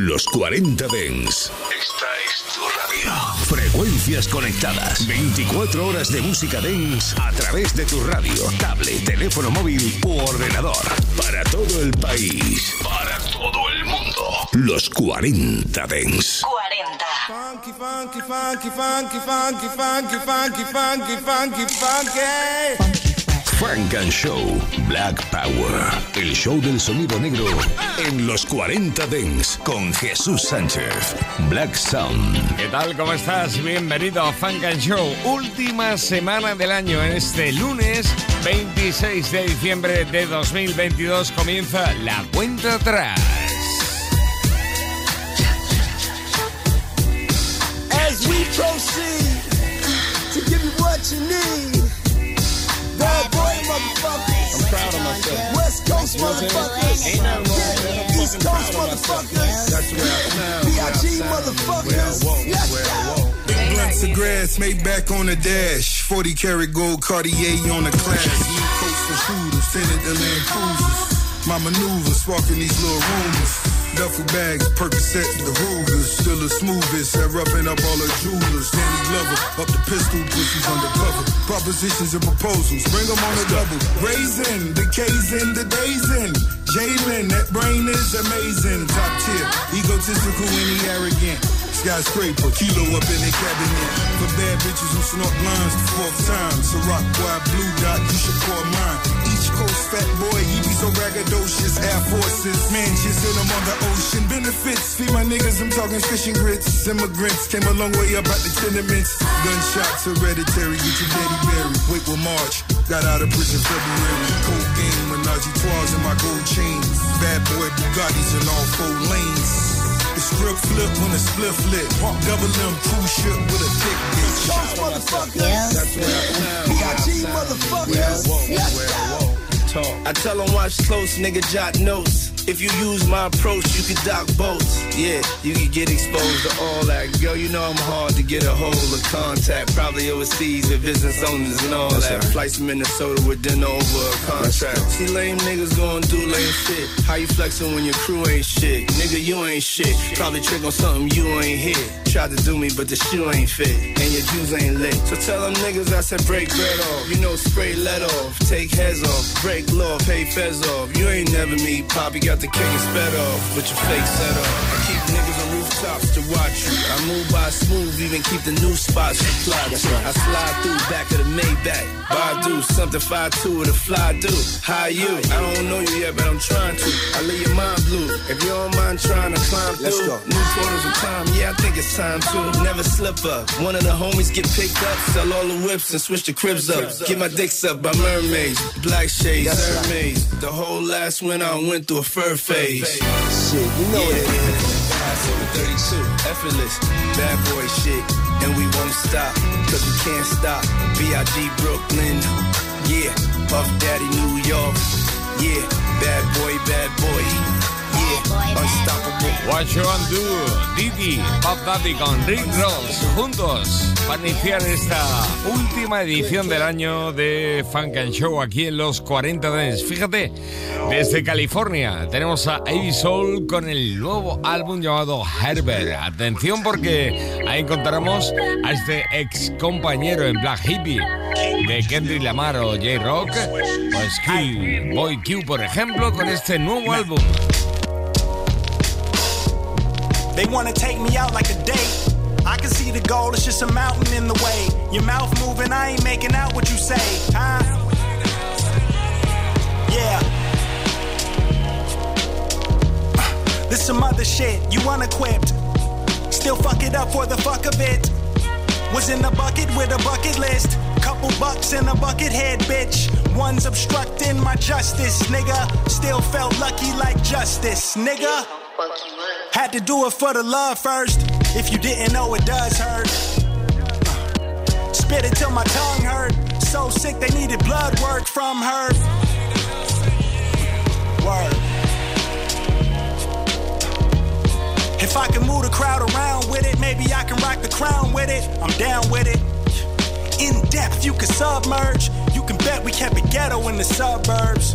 Los 40 Dens. Esta es tu radio. Frecuencias conectadas. 24 horas de música dance a través de tu radio, tablet, teléfono móvil u ordenador. Para todo el país. Para todo el mundo. Los 40 Dens. 40. Funky, funky, funky, funky, funky, funky, funky, funky, funky, funky. Frank and Show Black Power. El show del sonido negro en los 40 Dents con Jesús Sánchez. Black Sound. ¿Qué tal? ¿Cómo estás? Bienvenido a Funk and Show. Última semana del año. En este lunes 26 de diciembre de 2022 comienza la cuenta atrás. As we proceed to give you what you need. Bad boy motherfuckers. I'm proud of myself. West Coast You know motherfuckers. Ain't nothing wrong with it. East Coast proud of myself. motherfuckers. That's where I sound. where B.I.G. motherfuckers. Where I walk, Yes, where I sir. walk. Big blunts of grass made back on the dash. 40 karat gold Cartier on the class. New coats for shooters, tinted the Land Cruisers. My maneuvers, sparking these little rumors. Duffel bags, Percocet, the Rugers. Still the smoothest, at roughing up all the jewelers. Danny Glover, up the pistol, pussies undercover. Propositions and proposals, bring them on the double. Raising, the K's in, the days in. Jalen, that brain is amazing. Top tier, egotistical and he arrogant. Skyscraper, kilo up in the cabinet. For bad bitches who snort lines the fourth time. Ciroc, wide blue dot, you should call mine. Each coast fat boy, he be so raggedocious. Air Forces, man, just hit him on the ocean. Benefits, feed my niggas, I'm talking fishing grits. Immigrants came a long way up out the tenements. Gunshots hereditary, get your daddy buried. Wait will March, got out of prison February. Cold game, Menage a trois in my gold chains. Bad boy Bugattis in all four lanes. The script flip when the split flip. Double M cruise ship with a thick bitch. Coast motherfuckers. That's where I sound. B.I.G. Where I motherfuckers. walk, Yes, Talk. I tell them watch close, nigga, jot notes. If you use my approach, you can dock boats. Yeah, you can get exposed to all that. Girl, you know I'm hard to get a hold of contact. Probably overseas with business owners and all that. Flights to Minnesota with dinner over a contract. See, lame niggas gon' do lame shit. How you flexing when your crew ain't shit? Nigga, you ain't shit. Probably trick on something you ain't hit. Tried to do me, but the shoe ain't fit. And your juice ain't lit. So tell them niggas I said break bread off. You know, spray let off. Take heads off. Break law, pay feds off. You ain't never meet Poppy, got the king is better. But your fake set off shops to watch you. I move by smooth, even keep the new spots to. I slide through back of the Maybach. do something 5'2 with a fly dude. How you? I don't know you yet, but I'm trying to. I leave your mind blue. If you don't mind trying to climb through. Let's go. New photos of time, yeah, I think it's time to. Never slip up. One of the homies get picked up, sell all the whips and switch the cribs up. Get my dicks up by mermaids, black shades, mermaids. The whole last winter I went through a fur phase. Shit, you know yeah. it is. 42, effortless, bad boy shit, and we won't stop, cause we can't stop. B.I.G. Brooklyn, yeah, Puff Daddy New York, yeah, bad boy, bad boy, yeah, unstoppable. What You Gonna Do, Didi, Pop Daddy con Rick Ross, juntos para iniciar esta última edición del año de Funk and Show aquí en los 40 Dents. Fíjate, desde California tenemos a Avi Soul con el nuevo álbum llamado Herbert. Atención porque ahí encontraremos a este ex compañero en Black Hippie de Kendrick Lamar o J-Rock o Skill Boy Q, por ejemplo, con este nuevo álbum. They wanna take me out like a date. I can see the goal, it's just a mountain in the way. Your mouth moving, I ain't making out what you say, huh? Yeah. This some other shit, you unequipped. Still fuck it up for the fuck of it. Was in the bucket with a bucket list. Couple bucks in a bucket head, bitch. One's obstructing my justice, nigga. Still felt lucky like justice, nigga. Had to do it for the love first. If you didn't know, it does hurt. Uh, Spit it till my tongue hurt. So sick they needed blood work from her. Word. If I can move the crowd around with it, maybe I can rock the crown with it. I'm down with it. In depth, you can submerge. You can bet we kept it ghetto in the suburbs.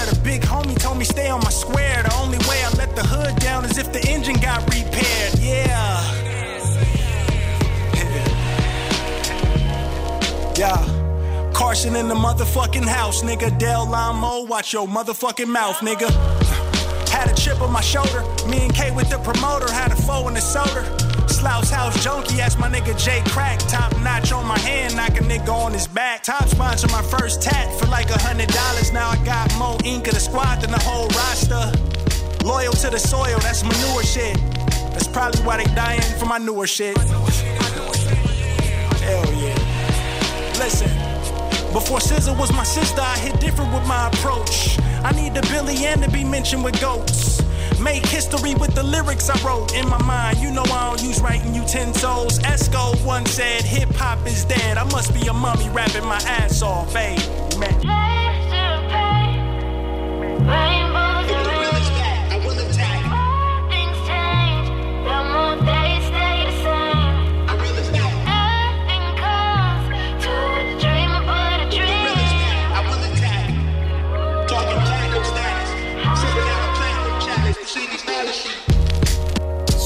me stay on my square. The only way I let the hood down is if the engine got repaired. Yeah. Yeah. Carson in the motherfucking house, nigga. Del Amo, watch your motherfucking mouth, nigga. Had a chip on my shoulder. Me and K with the promoter had a foe in the soda. Slouch House Junkie, asked my nigga J Crack. Top notch on my hand, knock a nigga on his back. Top sponsor my first tat for like a hundred dollars. Now I got more ink of the squad than the whole roster. Loyal to the soil, that's manure shit. That's probably why they dying for my newer shit. Hell yeah. Listen, before Scissor was my sister, I hit different with my approach. I need the Billy Ann to be mentioned with goats. Make history with the lyrics I wrote in my mind. You know I don't use writing utensils. Esco once said hip hop is dead. I must be a mummy rapping my ass off. Hey,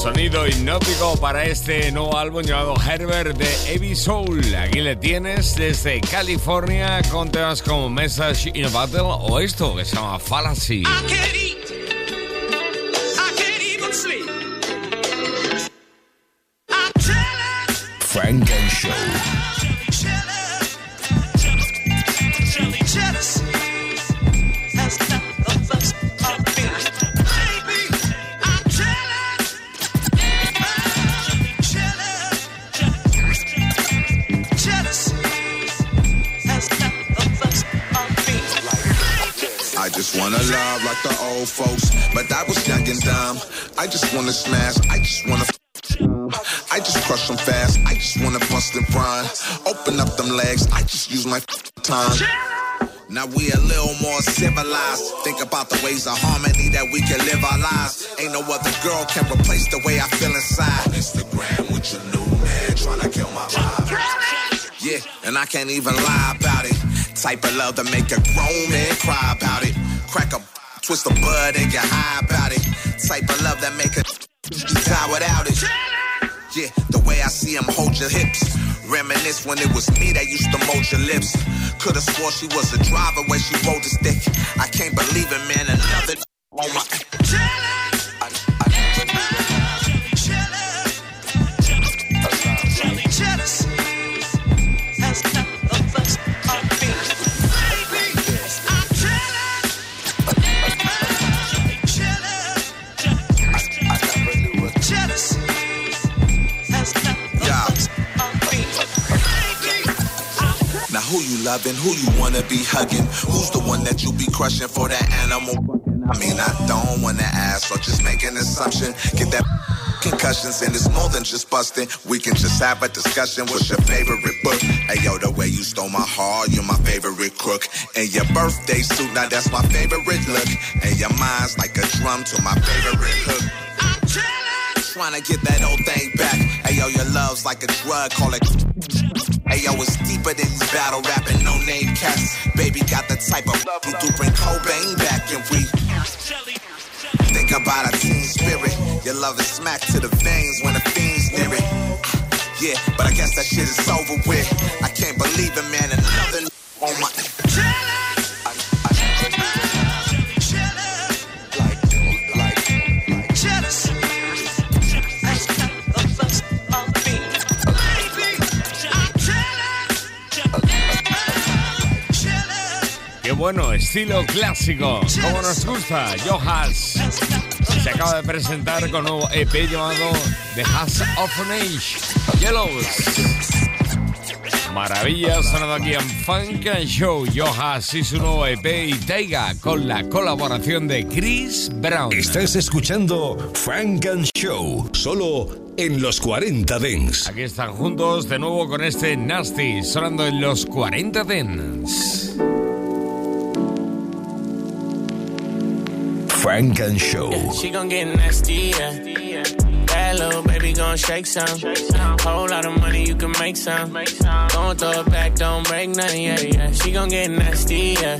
Sonido hipnótico para este nuevo álbum llamado Herbert de Heavy Soul. Aquí le tienes desde California con temas como Message in a Battle o esto que se llama Fallacy. Like the old folks, but I was young and dumb. I just wanna smash, I just wanna. I just crush them fast, I just wanna bust and run. Open up them legs, I just use my time. Now we a little more civilized. Think about the ways of harmony that we can live our lives. Ain't no other girl can replace the way I feel inside. Instagram with your new man trying to kill my vibe. Yeah, and I can't even lie about it. Type of love to make a grown man cry about it. Crack a twist the bud and get high about it. Type of love that make a die without it. Yeah, the way I see him hold your hips. Reminisce when it was me that used to mold your lips. Could've swore she was a driver when she rolled the stick. I can't believe it, man. Another on my. I- loving? Who you wanna be hugging? Who's the one that you be crushing for that animal? I mean, I don't wanna ask or just make an assumption. Get that concussions and it's more than just busting. We can just have a discussion. What's your favorite book? Hey yo, the way you stole my heart, you're my favorite crook. And your birthday suit, now that's my favorite look. And your mind's like a drum to my favorite hook. Trying to get that old thing back. Hey yo, your love's like a drug, call it. Hey yo, it's deeper than battle rapping, no name cats. Baby got the type of love do bring Cobain back, and we think about our teen spirit. Your love is smacked to the veins when the fiends near it. Ah, yeah, but I guess that shit is over with. I can't believe it, man. Bueno, estilo clásico, como nos gusta. Johas se acaba de presentar con un nuevo EP llamado The Has of an Age, Yellows. Maravilla, sonado aquí en Funk and Show. Johas y su nuevo EP y Taiga con la colaboración de Chris Brown. Estás escuchando Frank and Show, solo en los 40 Dents. Aquí están juntos de nuevo con este Nasty, sonando en los 40 Dents. Funk and Show. She gon' get nasty, yeah. Bad little baby gon' shake some. Whole lot of money, you can make some. Don't throw it back, don't break nothing, yeah, yeah. She gon' get nasty, yeah.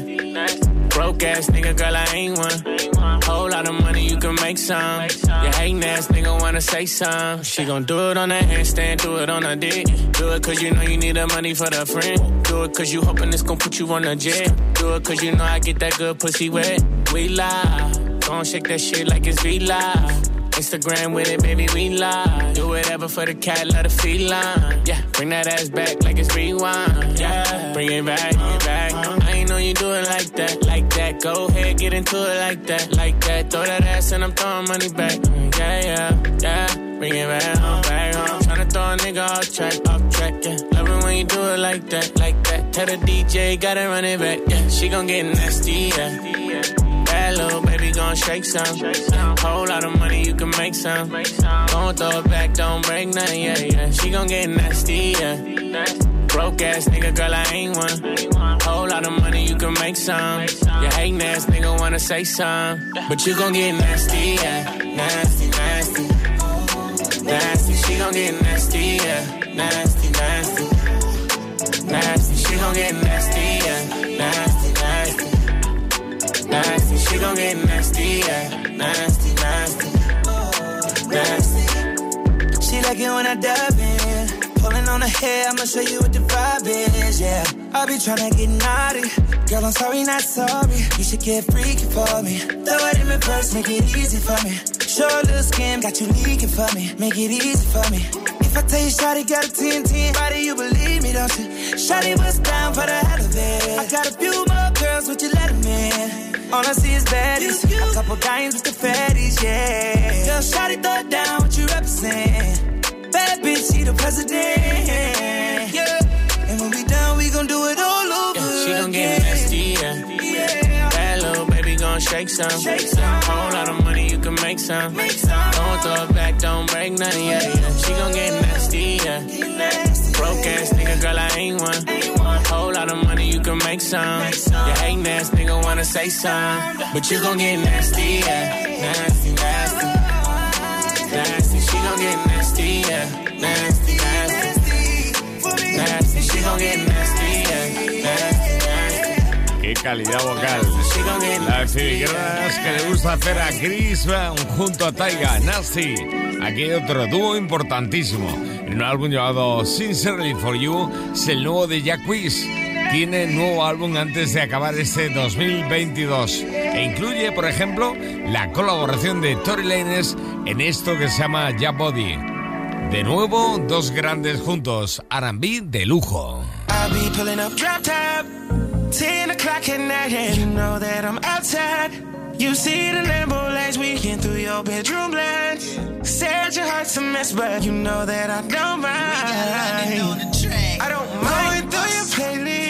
Broke ass nigga, girl, I ain't one. Whole lot of money, you can make some. You hating ass nigga wanna say some. She gon' do it on that handstand, do it on her dick. Do it cause you know you need the money for the friend. Do it cause you hoping it's gon' put you on a jet. Do it cause you know I get that good pussy wet. We live. Gon' shake that shit like it's V Live. Instagram with it, baby, we live. Do whatever for the cat, let the feline. Yeah, bring that ass back like it's rewind. Yeah, bring it back, bring it back. I ain't know you do it like that, like that. Go ahead, get into it like that, like that. Throw that ass and I'm throwing money back. Mm, yeah, yeah, yeah. Bring it back home, back home. Tryna throw a nigga off track, off track, yeah. Love it when you do it like that, like that. Tell the DJ, gotta run it back, yeah. She gon' get nasty, yeah. Shake some. Whole lot of money, you can make some. Don't throw it back, don't break nothing, yeah, yeah. She gon' get nasty, yeah. Broke ass nigga, girl, I ain't one. Whole lot of money, you can make some. You hating ass nigga wanna say some. But you gon' get nasty, yeah. Nasty, nasty. Nasty, she gon' get nasty, yeah. Nasty, nasty. Nasty, she gon' get nasty, yeah. Nasty, nasty. Nasty, she gon' get nasty, yeah. Nasty, nasty. Nasty. She like it when I dive in. Pulling on her hair, I'ma show you what the vibe is, yeah. I be tryna get naughty. Girl, I'm sorry, not sorry. You should get freaky for me. Throw it in my purse, make it easy for me. Show a little skin, got you leaking for me. Make it easy for me. If I tell you Shotty got a 10 10 body, you believe me, don't you? Shotty was down for the hell of it. I got a few more girls, would you let in? All I see is baddies. A couple dimes with the fatties, yeah. Girl, Shotty throw it down, what you represent? Bad bitch, she the president, yeah. And when we done, we gon' do it all over Yeah, she gon' get nasty, yeah. Yeah. Bad little baby gon' shake some. Whole lot of money, you can make some. Make some. Don't throw it back, don't break nothing, yeah, yeah. She gon' get nasty, yeah. Broke ass nigga, girl, I ain't one. Whole lot of money, you can make some. You hating ass nigga wanna say some. But you gon' get nasty, yeah. Nasty, nasty. Nasty, she gon' get nasty, yeah. Nasty, nasty. Nasty, she gon' get nasty, yeah. Nasty, nasty. Qué calidad vocal. La filigranas que le gusta hacer a Chris Brown junto a Taiga Nasty. Aquí hay otro dúo importantísimo. En un álbum llamado Sincerely for You es el nuevo de Jack Wiz. Tiene nuevo álbum antes de acabar este 2022. E incluye, por ejemplo, la colaboración de Tory Lanez en esto que se llama Ya Body. De nuevo, dos grandes juntos, R&B de lujo. I be pulling up drop top, 10 o'clock at night, and you know that I'm outside. You see the Lambo lights weekend through your bedroom blinds. Said your heart's a mess, but you know that I don't mind. I don't mind going through your playlist,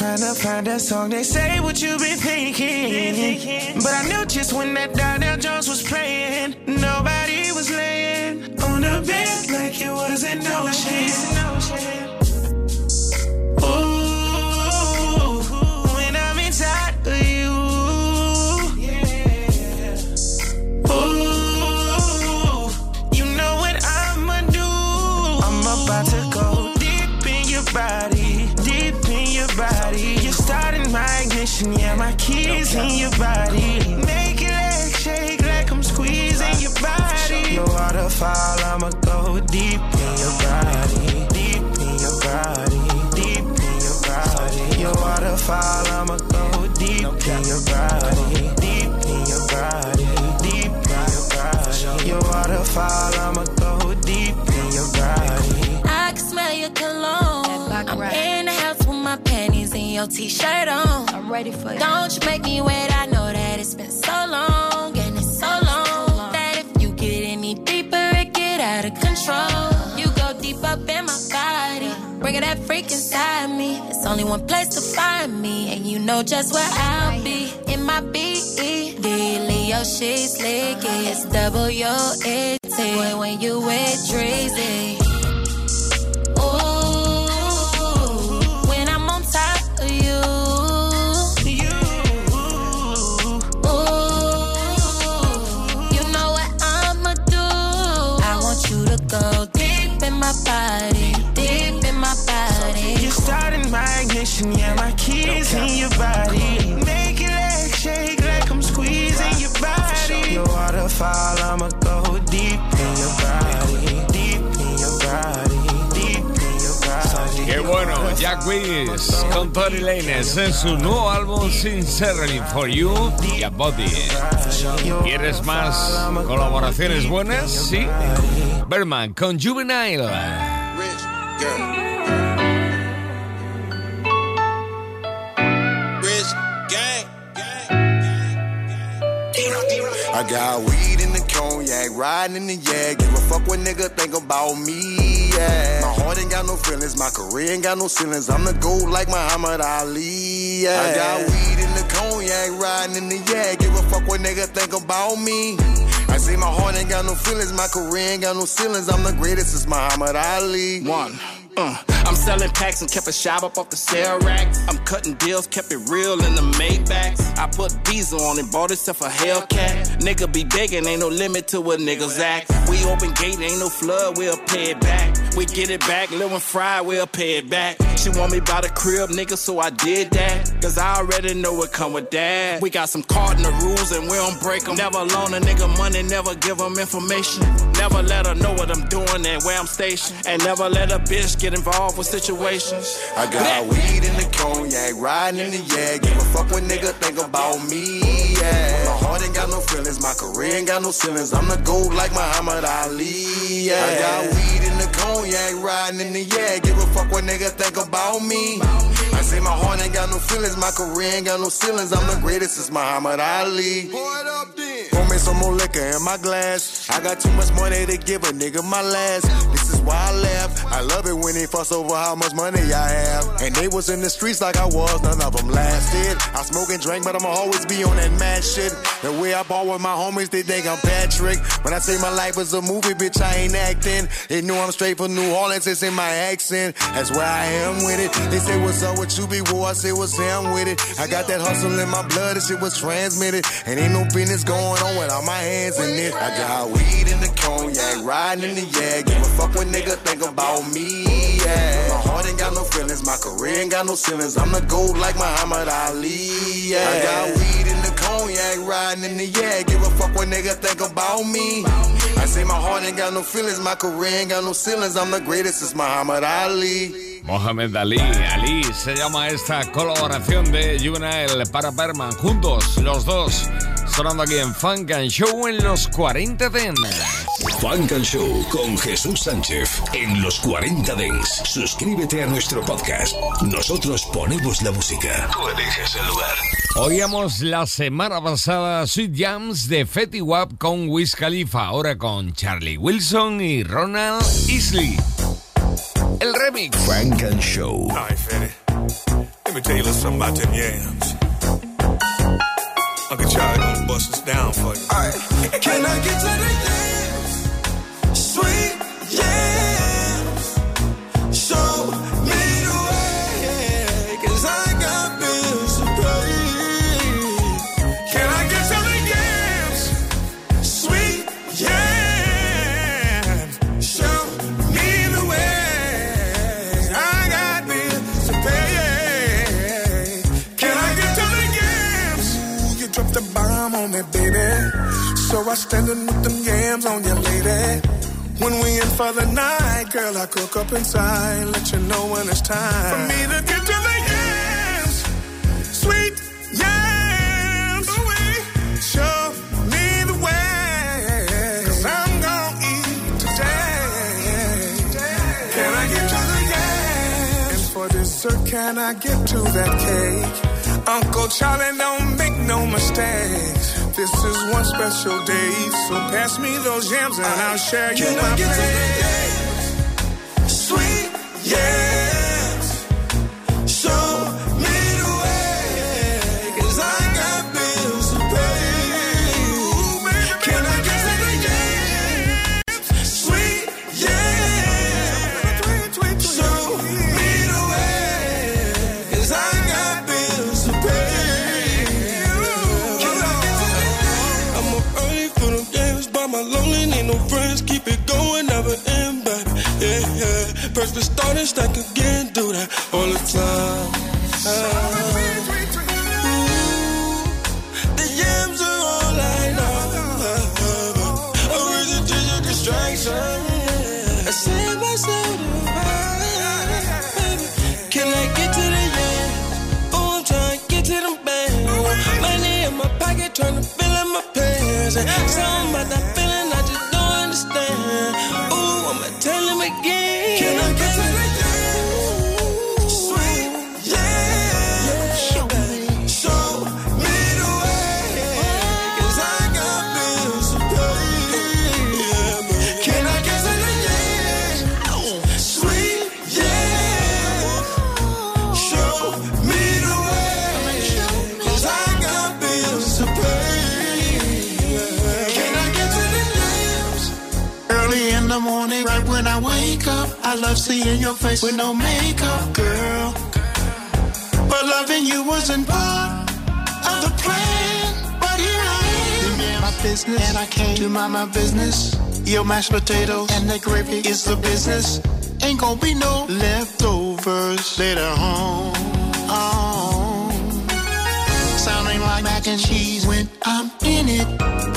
trying to find a song that say what you been thinking. But I knew just when that Donell Jones was playing, nobody was laying on the bed like it was an ocean. Ooh, when I'm inside of you. Ooh, you know what I'ma do. I'm about to go deep in your body, ignition, yeah, my keys in your body. Make it like shake like I'm squeezing your body. No waterfall, I'ma go deep in your body, deep in your body, deep in your body. Your waterfall, I'ma go deep in your body, deep in your body, deep in your body. Your waterfall, I'ma your t-shirt on. I'm ready for you. Don't you make me wait. I know that it's been so long and it's so long that if you get any deeper, it get out of control. You go deep up in my body, bringing that freak inside me. It's only one place to find me, and you know just where I'll be in my BE. Leo, she's slick, it's double your it. When, when you with Drizzy. Willis con Tori Lanez en su nuevo álbum Sincerely for You y a Body. ¿Quieres más colaboraciones buenas? Sí. Berman con Juvenile. I got weed in the cognac, riding in the yak. Give a fuck what nigga think about me. Yeah. Heart ain't got no feelings, my career ain't got no ceilings. I'm the gold like Muhammad Ali. Yeah. I got weed in the cognac, riding in the yak. Give a fuck what nigga think about me. I say my heart ain't got no feelings, my career ain't got no ceilings. I'm the greatest, it's Muhammad Ali. One. Uh, I'm selling packs and kept a shop up off the sale rack. I'm cutting deals, kept it real in the Maybachs. I put diesel on it, bought itself a Hellcat. Nigga be begging, ain't no limit to what niggas act. We open gate, ain't no flood, we'll pay it back. We get it back, live and fry, we'll pay it back. She want me by the crib, nigga, so I did that. Cause I already know what come with that. We got some cardinal rules and we don't break them. Never loan a nigga money, never give them information. Never let her know what I'm doing and where I'm stationed. And never let a bitch get involved with situations. I got weed in the cognac, riding in the yak. Give a fuck what nigga think about me. Yeah. My heart ain't got no feelings, my career ain't got no ceilings. I'm the gold like Muhammad Ali. Yeah. I got weed in the cognac, riding in the yak. Give a fuck what nigga think about me. I say my heart ain't got no feelings, my career ain't got no ceilings. I'm the greatest, it's Muhammad Ali. Pour it up then. Pour me some more liquor in my glass. I got too much money to give a nigga my last. This is why I laugh. I love it when they fuss over how much money I have. And they was in the streets like I was, none of them lasted. I smoke and drink, but I'ma always be on that mad shit. The way I ball with my homies, they think I'm Patrick. When I say my life is a movie, bitch, I ain't acting. They knew I'm straight from New Orleans, it's in my accent. That's where I am with it. They say, What's up with you, be war? I say, What's am with it? I got that hustle in my blood, this shit was transmitted. And ain't no business going on without my hands in it. I got weed in the cognac, riding in the yak. Give a fuck what nigga think about me. Yeah. My heart ain't got no feelings, my career ain't got no ceilings. I'm the gold like Muhammad Ali. Yeah. I got weed in the cognac, riding in the yak. Give a fuck what nigga think about me. I say my heart ain't got no feelings, my career ain't got no ceilings. I'm the greatest, it's Muhammad Ali. Mohamed Ali, Ali se llama esta colaboración de Juvenile para Berman, juntos los dos, sonando aquí en Funk and Show en los 40 Dents. Funk and Show con Jesús Sánchez en los 40 Dents. Suscríbete a nuestro podcast. Nosotros ponemos la música. Tú eliges el lugar. Oíamos la semana pasada Sweet Jams de Fetty Wap con Wiz Khalifa, ahora con Charlie Wilson y Ronald Isley. El remix. Funk and Show. All right, Fetty. Let me tell you a little something about them yams. Uncle Charlie gonna bust us down for you. All right. Can I get to the yams? Standing with them yams on you, lady. When we in for the night, girl, I cook up inside. Let you know when it's time For me to get to the yams. Sweet yams. Show me the way. Cause I'm gonna eat today. Can I get to the yams? And for dessert, can I get to that cake? Uncle Charlie, don't make no mistakes. This is one special day, so pass me those yams and I'll share you Can I my get If it started stack again, do that all the time. Ooh, the yams are all I know. Distraction. I myself baby. Can I get to the yams? Oh, I'm trying to get to them. Money in my pocket, trying to fill my pants. That feeling I just don't understand. Ooh, I'ma tell him again. I love seeing your face with no makeup, girl. But loving you wasn't part of the plan. But here I am, in my business, and I came to mind my business. Your mashed potatoes and the gravy is the business. Ain't gonna be no leftovers later on. on. Sounding like mac and cheese when I'm in it.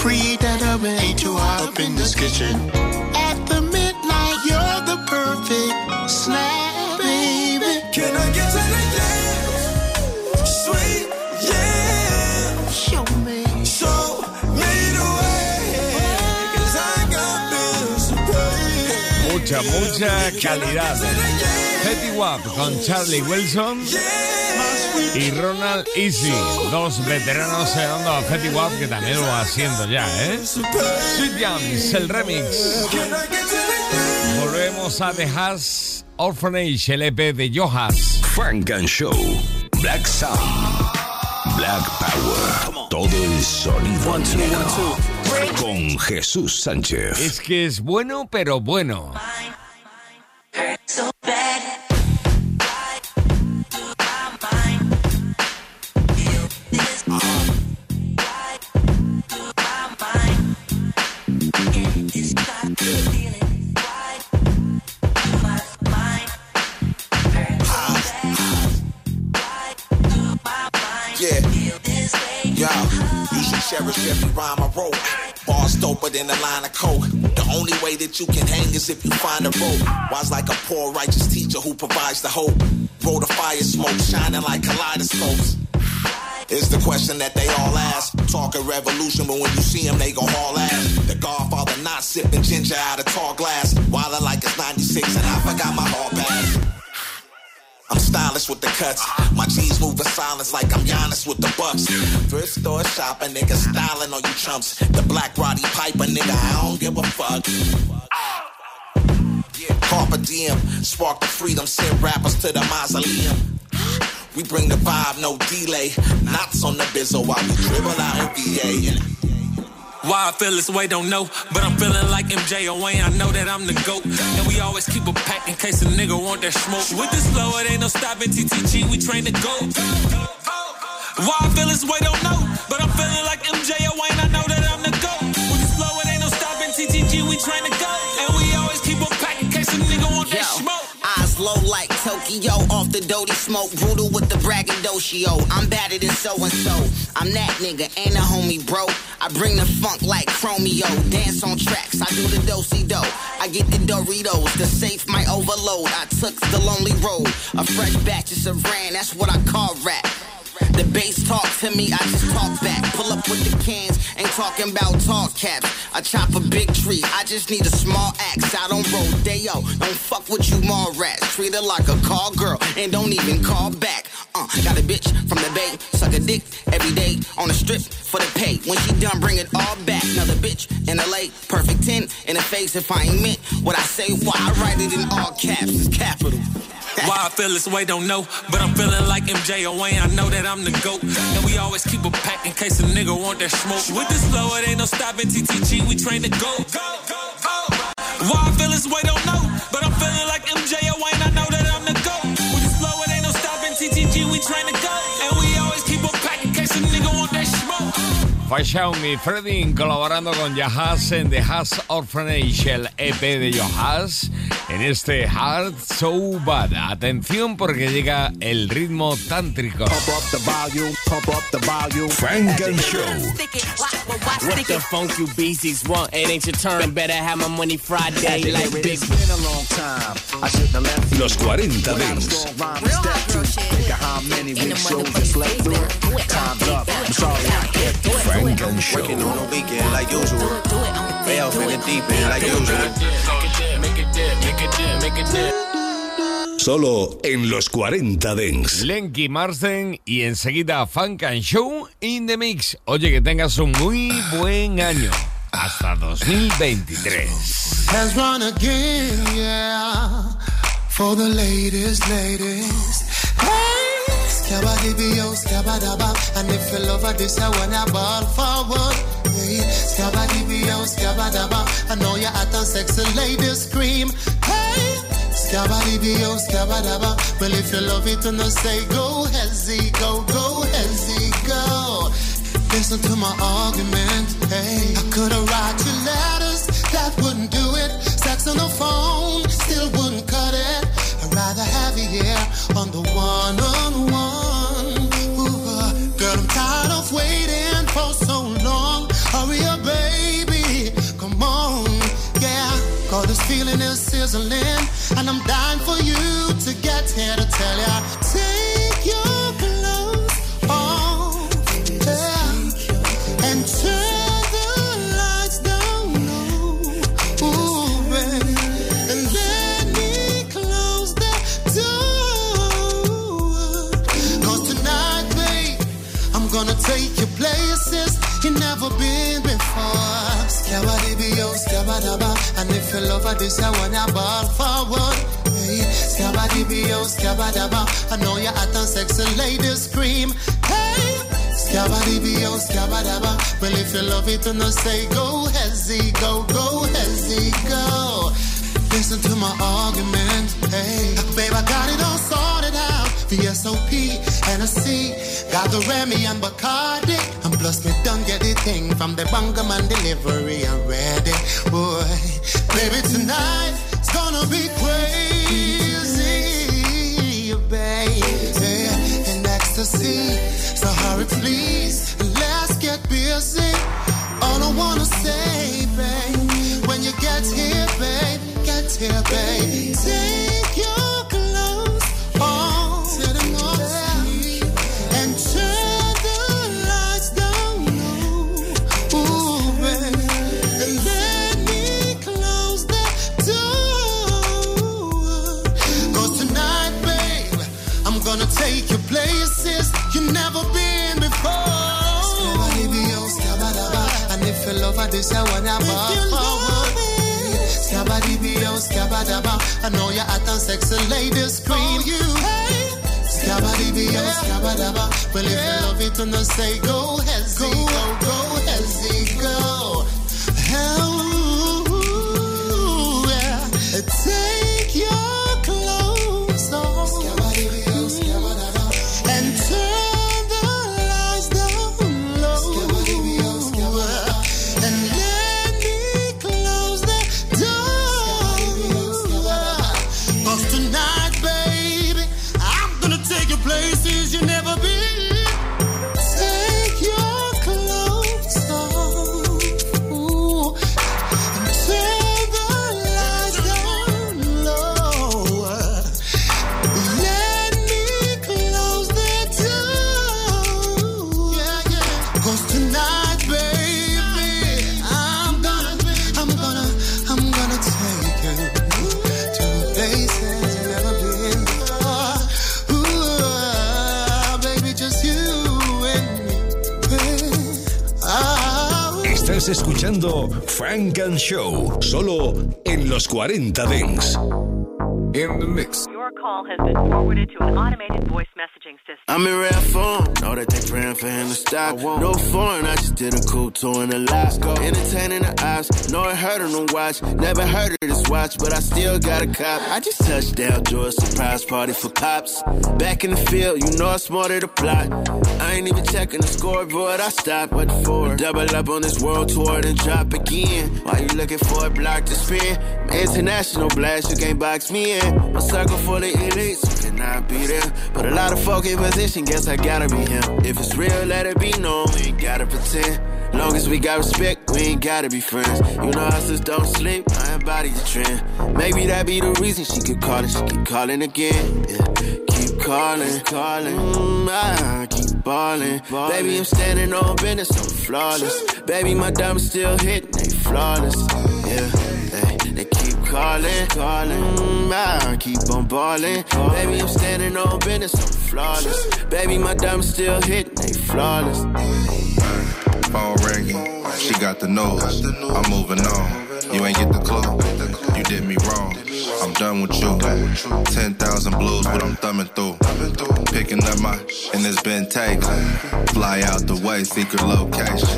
Preheat that oven, ain't too hot up in this kitchen. Perfect snack, baby. Can I get to the dance? Sweet, yeah. Show me. Show me the way. 'Cause I got bills to pay. Mucha, mucha calidad. Fetty Wap con Charlie Wilson y Ronald Easy, dos veteranos llegando a Fetty Wap que también lo va haciendo ya, ¿eh? Sweet Jams, el remix. Volvemos a The Has Orphanage, el EP de Johas. Frank and Show. Black Sound. Black Power. Todo el sonido negro. Con Jesús Sánchez. Es que es bueno, pero bueno. That you can hang is if you find a rope. Wise like a poor righteous teacher who provides the hope. Roll the fire smoke, shining like kaleidoscopes. Is the question that they all ask. Talking revolution, but when you see them, they gon' haul ass. The Godfather not sipping ginger out of tall glass. While I like it's 96 and I forgot my hall pass. I'm stylish with the cuts. My move in silence like I'm Giannis with the bucks. Thrift store shopping, nigga styling on you chumps. The black Roddy Piper, nigga, I don't give a fuck. Carpe diem, spark the freedom, send rappers to the mausoleum. We bring the vibe, no delay. Knots on the bizzle while we dribble out in VA. Why I feel this way, don't know. But I'm feeling like MJ or Wayne, I know that I'm the GOAT. And we always keep a pack in case a nigga want that smoke. With this flow, it ain't no stopping TTG, we train to go. Why I feel this way, don't know. But I'm feeling like MJ or Wayne, I know that I'm the GOAT. With this flow, it ain't no stopping TTG, we train to go. Eyes low like Tokyo, off the doty smoke, brutal with the braggadocio. I'm badder than so and so. I'm that nigga, ain't a homie, bro. I bring the funk like Chromeo. Dance on tracks, I do the dosey do. I get the Doritos, the safe might overload. I took the lonely road. A fresh batch of Savran, that's what I call rap. The bass talk to me, I just talk back. Pull up with the cans, ain't talking about tall caps. I chop a big tree, I just need a small axe. I don't roll rodeo, don't fuck with you mall rats. Treat her like a call girl, and don't even call back. Uh, got a bitch from the bay, suck a dick every day on the strip for the pay. When she done, bring it all back. Another bitch in LA, perfect 10 in the face if I ain't meant what I say. Why I write it in all caps, it's capital. Why I feel this way, don't know. But I'm feeling like MJ or Wayne, I know that I'm the GOAT. And we always keep a pack in case a nigga want that smoke. With this flow, it ain't no stopping TTG, we train to go. Why I feel this way, don't know. But I'm feeling like MJ or Wayne, Fue Xiaomi Fredding colaborando con Yahas en The Has Orphanage, el EP de Yahas, en este Hard So Bad. Atención porque llega el ritmo tántrico. Funk and Show. What the funk you beasties want? It ain't your turn. Better have my money Friday like big. Los 40 Dance. Real hot girl shit. In the motherfucking face, baby. Frank and Show. Working on the weekend like usual. Way off in the deep end like usual. Solo en los 40 Dents. Lenky Marsden y enseguida Funk and Show in the Mix. Oye, que tengas un muy buen año. Hasta 2023. has run again, yeah. For the scabadibio, scabadaba. And if you love this I wanna ball forward. Hey, scabadibio, scabadaba. I know you're at a sexy ladies scream. Hey, scabadibio, scabadaba. Well, if you love it, then say go, hezzy, go, go, hezzy, go. Listen to my argument. Hey, I could have write you letters that wouldn't do it. Sex on the phone still wouldn't rather have you here on the one on one. Girl, I'm tired of waiting for so long. Hurry up, baby. Come on, yeah. Cause this feeling is sizzling. And I'm dying for you to get here to tell ya. Take if you love her, this I wanna ball forward. Hey, scabadibio, scabadaba. I know you're at a sexy lady scream. Hey, scabadibio, scabadaba. Well, if you love it, I say go, hezzy, go, go, hezzy, go. Listen to my argument. Hey, babe, I got it all sorted out. VSOP, Hennessy, got the Remy and Bacardi. And plus, me done get the thing from the Bungaman delivery already. Boy, baby, tonight it's gonna be crazy, babe. Yeah, in ecstasy. So hurry, please, let's get busy. All I wanna say, babe, when you get here, babe, get here, babe. Take your sexy lady scream. you. Scabadibio, scabadaba. Well, if you love it, then I say go, hezzy, go, go, hezzy, go. And Show, solo en los 40 Dents. In the mix. Your call has been forwarded to an automated voice. I'm in rare form. Know that they praying for him to stop. No foreign, I just did a cool tour in the lot. Entertaining the ops. Know it hurt on the watch. Never heard of this watch, but I still got a cop. I just touched down, a surprise party for cops. Back in the field, you know I smarter the plot. I ain't even checking the scoreboard, I stopped. What for? Double up on this world tour, then drop again. Why you looking for a block to spin? International blast, you can't box me in. A circle full of elites, you cannot be there. But a lot of folk in position, guess I gotta be him. If it's real, let it be known, we ain't gotta pretend. Long as we got respect, we ain't gotta be friends. You know hustlers don't sleep, my body's the trend. Maybe that be the reason she keep calling, she keep calling again. Yeah. Keep calling, calling, mm, I keep balling. Baby, I'm standing on business, I'm flawless. Baby, my diamonds still hitting, they flawless. Yeah, they, they calling, calling, mm, I keep on balling. Baby, I'm standing on business, I'm flawless. Baby, my diamonds still hitting, they flawless. Phone ringing, she got the nose. I'm moving on. You ain't get the clue. You did me wrong. I'm done with you. 10,000 blues, what I'm thumbing through. Picking up my, and it's been taken. Fly out the way, secret location.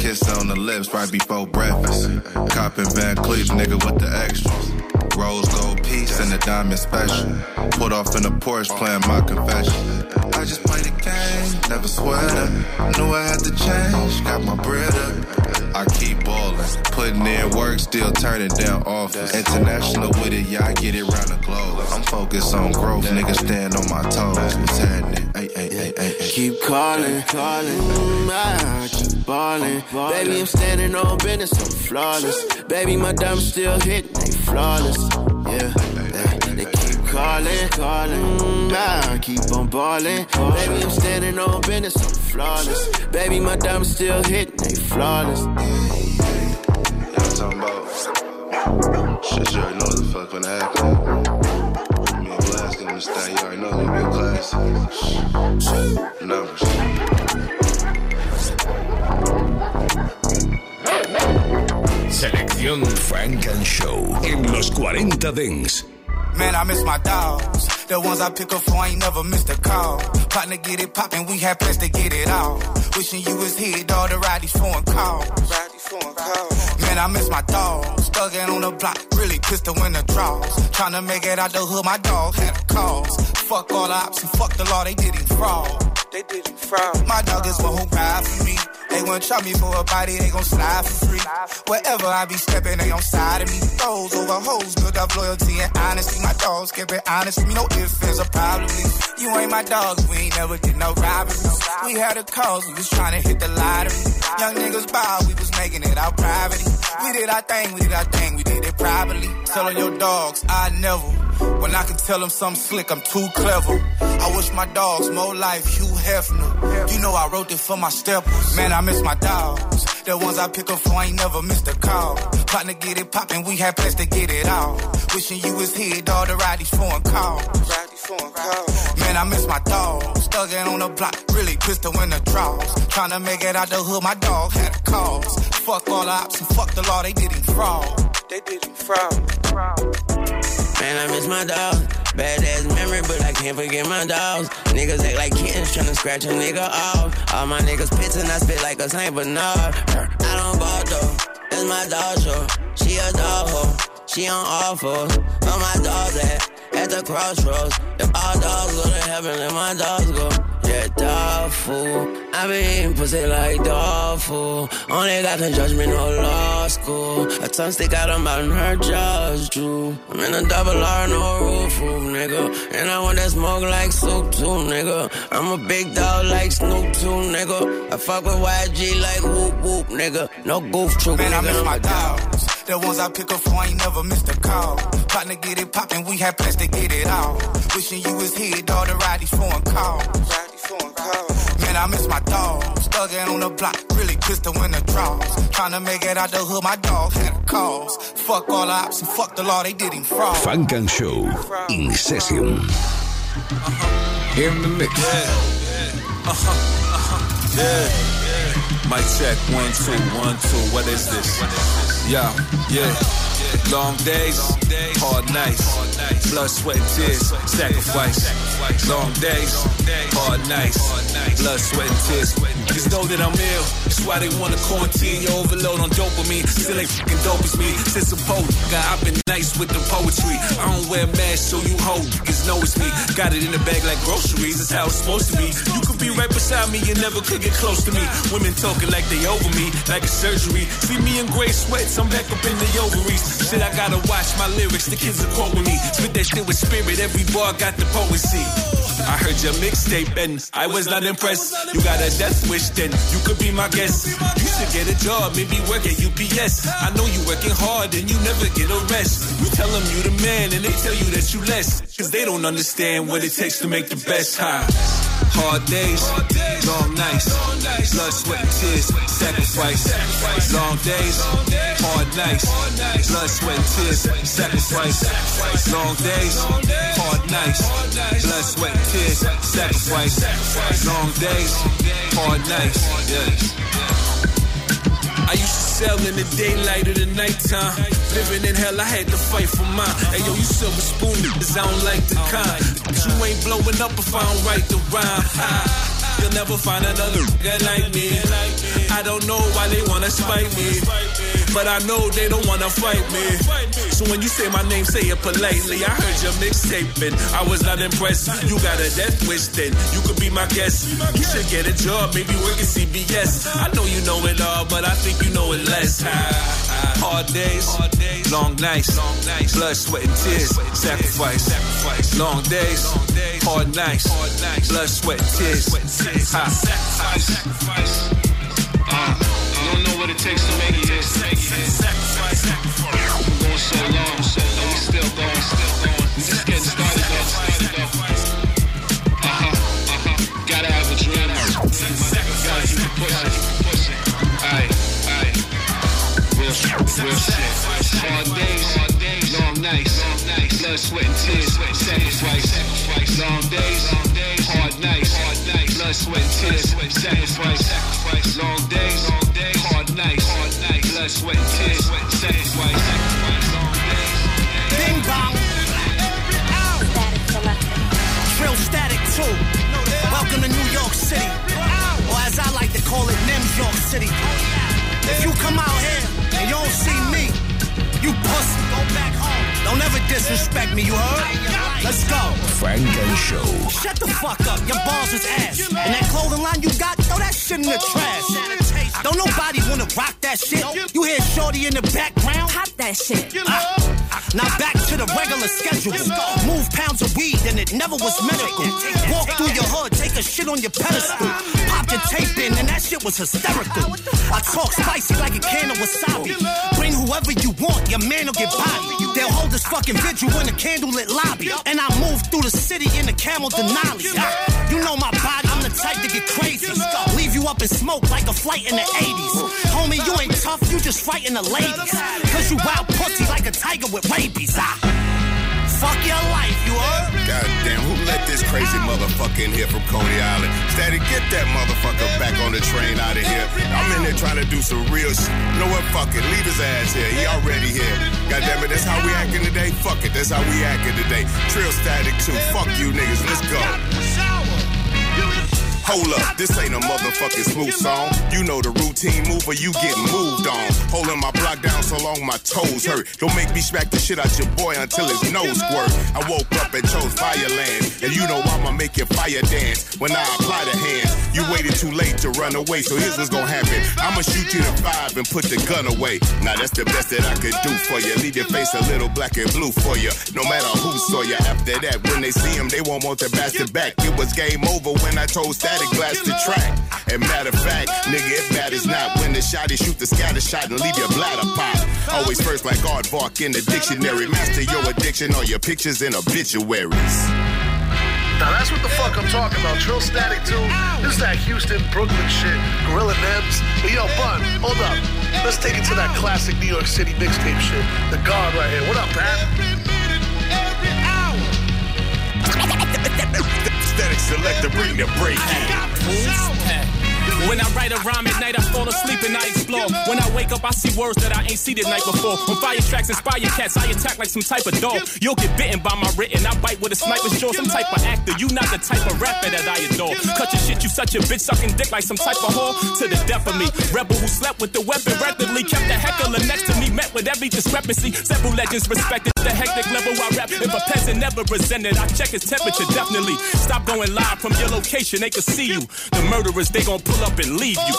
Kiss on the lips right before breakfast. Copping Van Cleef, nigga with the extras. Rose gold piece and a diamond special. Put off in the Porsche playing my confession. I just play the game, never sweat it. Knew I had to change, got my bread up. I keep ballin', putting in work, still turning down offers. International with it, yeah, I get it round the globe. I'm focused on growth, niggas stand on my toes. What's happening? Ay, ay, ay, ay, ay. Keep calling, calling, mm, I keep balling. Baby, I'm standing on business, I'm flawless. Baby, my diamonds still hitting, they flawless. Yeah, they keep calling, calling, mm, I keep on balling. Baby, I'm standing on business, I'm flawless. Baby, my diamonds still hitting, they flawless. Yeah, I'm talking about shit you already know what the fuck gonna happen. Me and Blast in the style, you already know it's gonna be a classic. Numbers. Selección Funk and Show en los 40 Dance. Man, I miss my dogs. The ones I pick up for ain't never missed a call. Partner get it poppin', we had plans to get it all. Wishing you was here, dog, to ride these foreign calls. Man, I miss my dogs. Thuggin' on the block, really pistol in the draws. Tryna make it out the hood, my dog had a cause. Fuck all the ops and fuck the law, they did him fraud. They did him fraud. My dog is one who ride for me. They won't chop me for a body, they gon' slide for free. Wherever I be stepping, they on side of me. Those over hoes, build up loyalty and honesty. My dogs kept it honest with me, no ifs, ands, or probably. You ain't my dog, we ain't never did no robberies. We had a cause, we was trying to hit the lottery. Young niggas bow, we was making it out privately. We did our thing, we did our thing, we did it privately. Telling your dogs, I never. When I can tell them something slick, I'm too clever. I wish my dogs more life, Hugh Hefner. You know I wrote this for my steppers. Man, I miss my dogs. The ones I pick up for ain't never missed a call. Partner get it poppin', we had plans to get it all. Wishing you was here, dog, to ride these foreign calls. Man, I miss my dogs. Thuggin' on the block, really pistol in the draws. Tryna make it out the hood, my dog had a cause. Fuck all the ops and fuck the law, they did him fraud. They did him fraud. Man, I miss my dogs. Bad ass memory, but I can't forget my dogs. Niggas act like kittens tryna scratch a nigga off. All my niggas pits and I spit like a Saint Bernard. I don't ball though, that's my dog show. She a dog hoe, she on all fours. All my dogs at, at the crossroads. If all dogs go to heaven, let my dogs go. Yeah, dog fool. I been eating pussy like dog food. Only got can judgment, me, no law school. A tongue stick out of my her jaws, Drew. I'm in a double R, no roof, roof, nigga. And I want that smoke like soup, too, nigga. I'm a big dog like Snoop, too, nigga. I fuck with YG like whoop, whoop, nigga. No goof, troop, Man, I nigga. miss I'm my dogs. The ones I pick up for ain't never missed a call. Partner get it poppin', we had plans to get it all. Wishing you was here, dog, to ride these foreign calls. Man, I miss my dogs. Thuggin' on the block, really pistol in the draws. Tryna make it out the hood, my dog had a cause. Fuck all the ops and fuck the law, they did him fraud. Funk and Show in session. In the mix. Uh-huh, uh-huh, yeah. Mic check, one, two, one, two. What is this? Yeah, yeah. Long days, hard nights. Blood, sweat, and tears, sacrifice. Long days, hard nights. Blood, sweat, and tears. Just know that I'm ill. That's why they wanna quarantine. You overload on dopamine. Still ain't fucking dope as me. Since a poet, I've been nice with the poetry. I don't wear masks, so you hold. Niggas know it's me. Got it in the bag like groceries. That's how it's supposed to be. You could be right beside me, you never could get close to me. Women talking like they over me, like a surgery. See me in gray sweats, I'm back up in the ovaries. I gotta watch my lyrics, the kids are quoting me. Spit that shit with spirit, every bar got the poesy. I heard your mixtape and I was not impressed. You got a death wish, then you could be my guest. You should get a job, maybe work at UPS. I know you working hard and you never get a rest. You tell them you the man and they tell you that you less. Cause they don't understand what it takes to make the best high. Hard days, long nights, blood, sweat, and tears, sacrifice. Long days, hard nights, blood, sweat, and tears, sacrifice. Long days, hard nights, blood, sweat, and tears, sacrifice. Long days, hard nights, yeah. I used to sell in the daylight or the nighttime. Living in hell, I had to fight for mine. Hey yo, you silver spoon niggas, I don't like the kind. But you ain't blowing up if I don't write the rhyme. Ha. You'll never find another nigga like me. I don't know why they wanna spite me. But I know they don't wanna fight me. So when you say my name, say it politely. I heard your mixtape and I was not impressed. You got a death wish then. You could be my guest. You should get a job, maybe work at CBS. I know you know it all, but I think you know it less. Hard days, long nights, blood, sweat, and tears, sacrifice. Long days, hard nights, blood, sweat, and tears. Ha. Uh, you don't know what it takes to make it here. We're going so long, so long. We still going, still going. Just getting started Real, shit. Hard days, long nights, blood, sweat, and tears, sacrifice. Long days, hard nights, blood, sweat, and tears, sacrifice. Long days, hard nights, blood, sweat, and tears, sacrifice. Bing bong. Trill Statik too. Welcome to New York City. Or as I like to call it, Nems York City. If you come out here and you don't see me, you pussy. Go back home. Don't ever disrespect me, you heard? Let's go. Funk and Show. Shut the fuck up. Your balls is ass. And that clothing line you got, throw that shit in the trash. Don't nobody wanna rock that shit. You hear Shorty in the background? Pop that shit. Now back to the regular schedule. Move pounds of weed and it never was medical. Walk through your hood, take a shit on your pedestal. Pop your tape in and that shit was hysterical. I talk spicy like a can of wasabi. Bring whoever you want, your man will get body. They'll hold this fucking vigil in a candlelit lobby. And I move through the city in a camel Denali. Ah, You know my body, the type to get crazy. Leave you up in smoke like a flight in the 80s. Homie, you ain't tough, you just fighting the ladies. Cause you wild pussy like a tiger with rabies. Ah. Fuck your life, you heard? Goddamn, who let this crazy motherfucker in here from Coney Island? Steady, get that motherfucker back on the train out of here. I'm in there trying to do some real shit. You know what? Fuck it. Leave his ass here. He already here. Goddamn it, that's how we acting today? Fuck it. That's how we acting today. Trill Statik too. Fuck you niggas. Let's go. Hold up, this ain't a motherfucking smooth song. You know the routine move, mover, you getting moved on. Holding my block down so long my toes hurt. Don't make me smack the shit out your boy until his nose squirt. I woke up and chose Fireland, and you know I'ma make your fire dance. When I apply the hands, you waited too late to run away, so here's what's gonna happen. I'ma shoot you to five and put the gun away. Now that's the best that I could do for you. Leave your face a little black and blue for you. No matter who saw you after that, when they see him, they won't want the bastard back. It was game over when I told Statik blast the track. And matter of fact, nigga, it matters not when the shotty shoot the scatter shot and leave your bladder pop. Always first like aardvark in the dictionary. Master your addiction or your pictures in obituaries. Now that's what the fuck I'm talking about. Trill Statik 2. This is that Houston, Brooklyn shit. Gorilla Nems. But yo, Bun, hold up. Let's take it to that classic New York City mixtape shit. The God right here. What up, Pat? Statik Selektah, bring the break. When I write a rhyme at night, I fall asleep and I explore. When I wake up, I see words that I ain't seen the night before. When fire tracks inspire cats, I attack like some type of dog. You'll get bitten by my written, I bite with a sniper's jaw. Some type of actor, you not the type of rapper that I adore. Cut your shit, you such a bitch sucking dick like some type of whore. To the death of me, rebel who slept with the weapon rapidly, kept the heckler next to me, met with every discrepancy. Several legends respected the hectic level I rap. If a peasant never resented, I check his temperature definitely. Stop going live from your location, they can see you. The murderers, they gon' pull up up and leave you.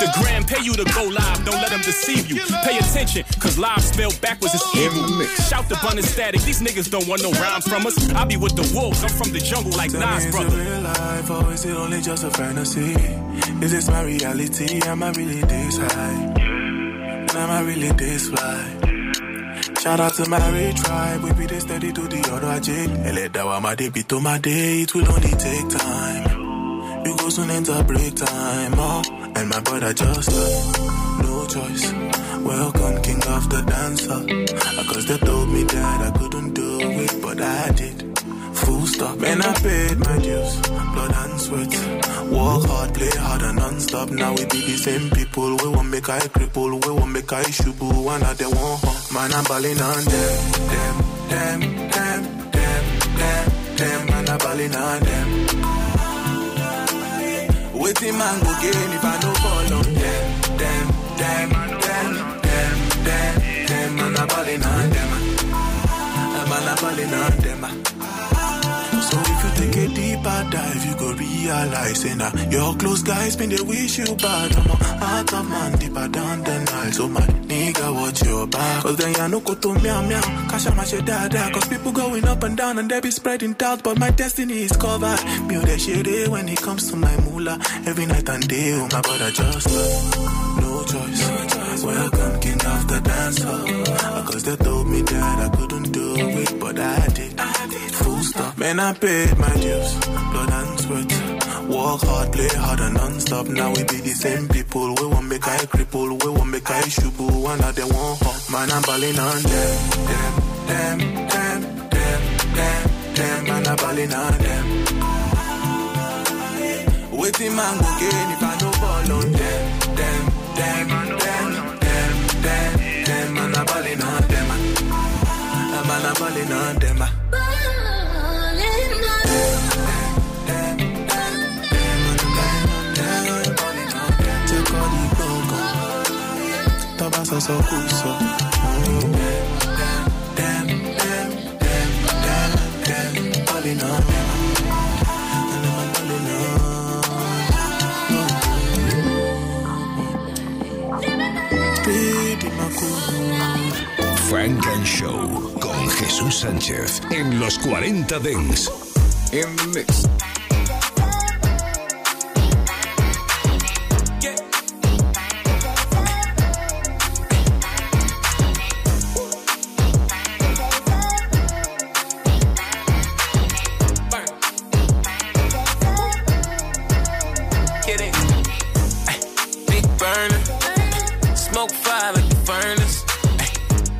The gram pay you to go live, don't let them deceive you. Pay attention, cause live spelled backwards is evil. Shout the bun and Statik, these niggas don't want no rhymes from us. I be with the wolves, I'm from the jungle like Tell me, Nas, is it brother. real life or is it only just a fantasy? Is this my reality? Am I really this high? And am I really this fly? Shout out to my ray tribe, we be this steady to the other ajay. Ele dawa my day, beat to my day, it will only take time. You go soon enter break time, oh, and my brother just left. No choice. Welcome, king of the dancer. Uh, Cause they told me that I couldn't do it, but I did. Full stop, man, I paid my dues. Blood and sweat. Work hard, play hard and non-stop. Now we be the same people. We won't make I cripple. We won't make I shubu. One of them won't hurt. Man, I'm balling on them. Them, them, them, them, them, them. Man, I'm balling on them. Waiting man go gain if I no fall on them. Them, them, them, them, them, them. Man, I'm balling on them. Man, I'm balling on them. So if you take a deeper dive, you go realize, say nah, your close guys been they wish you bad. I'm a heart of man deeper down the Nile. So my nigga, watch your back. Cause then ya no go to meow meow. Cash out my shit. Cause people going up and down and they be spreading doubt. But my destiny is covered. Me that shit when it comes to my moolah. Every night and day, oh my brother just love. No choice. Welcome, king of the dancer. Cause they told me that I couldn't do it, but I did. Full stop. Man, I paid my dues. Blood and sweat. Work hard, play hard and non-stop. Now we be the same people. We won't make I cripple. We won't make I shubu. One of them won't hop. Man, I'm balling on them. Them, them, them, them, them, them. Man, I'm balling on them. Waiting man go gain if I no fall on them. Them, them, them, them, them, them. Man, I'm balling on them. Man, I'm balling on them. Cool. Frank and Show con Jesús Sánchez en los 40 Dents. In the mix. Burner. Smoke fire like the furnace. Ay,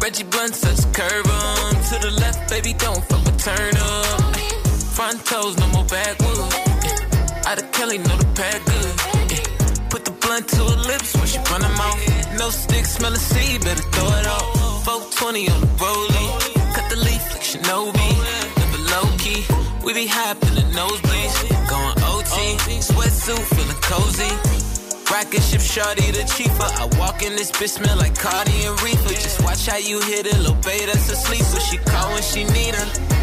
Reggie Blunt such a curve on. To the left, baby, don't fuck with turn up. Ay, Front toes, no more backwoods. Out of Kelly, know the pad good. Yeah. Put the blunt to her lips when she run them out. No stick, smell a seed, better throw it out. 420 on the rollie. Cut the leaf like Shinobi. Never low key. We be hopping the nosebleeds. Going OT. Sweatsuit, feeling cozy. Rocket ship shorty the cheaper. I walk in this bitch smell like Cardi and Reefer. Just watch how you hit it, little babe that's asleep. So she call when she need her.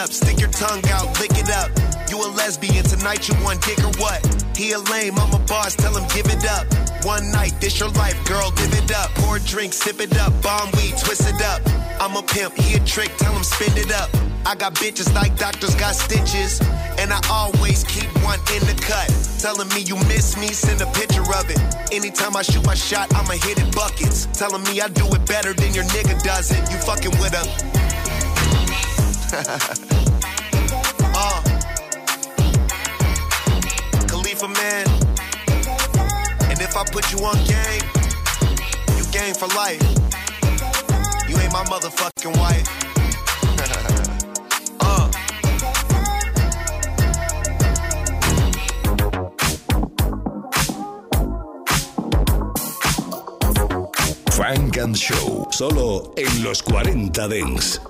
Up, stick your tongue out, lick it up. You a lesbian tonight? You want dick or what? He a lame, I'm a boss. Tell him give it up. One night, this your life, girl. Give it up. Pour a drink, sip it up. Bomb weed, twist it up. I'm a pimp, he a trick. Tell him spend it up. I got bitches like doctors got stitches. And I always keep one in the cut. Telling me you miss me, send a picture of it. Anytime I shoot my shot, I'ma hit it buckets. Telling me I do it better than your nigga does it. You fucking with a. uh. Khalifa, man. And if I put you on game, you game for life. You ain't my motherfucking wife. Uh. Funk and Show, solo en los 40 Dance.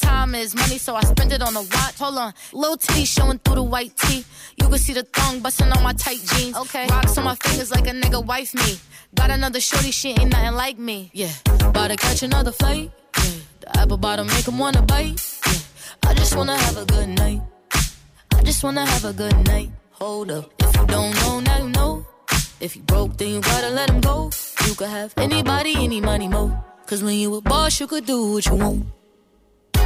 Time is money, so I spend it on a watch. Hold on, little T showing through the white tee. You can see the thong busting on my tight jeans. Okay, rocks on my fingers like a nigga wife me. Got another shorty, she ain't nothing like me. Yeah, about to catch another flight. Yeah, the apple bottom make him wanna bite. Yeah, I just wanna have a good night. I just wanna have a good night. Hold up, if you don't know, now you know. If you broke, then you gotta let him go. You could have anybody, any money, mo. Cause when you a boss, you could do what you want.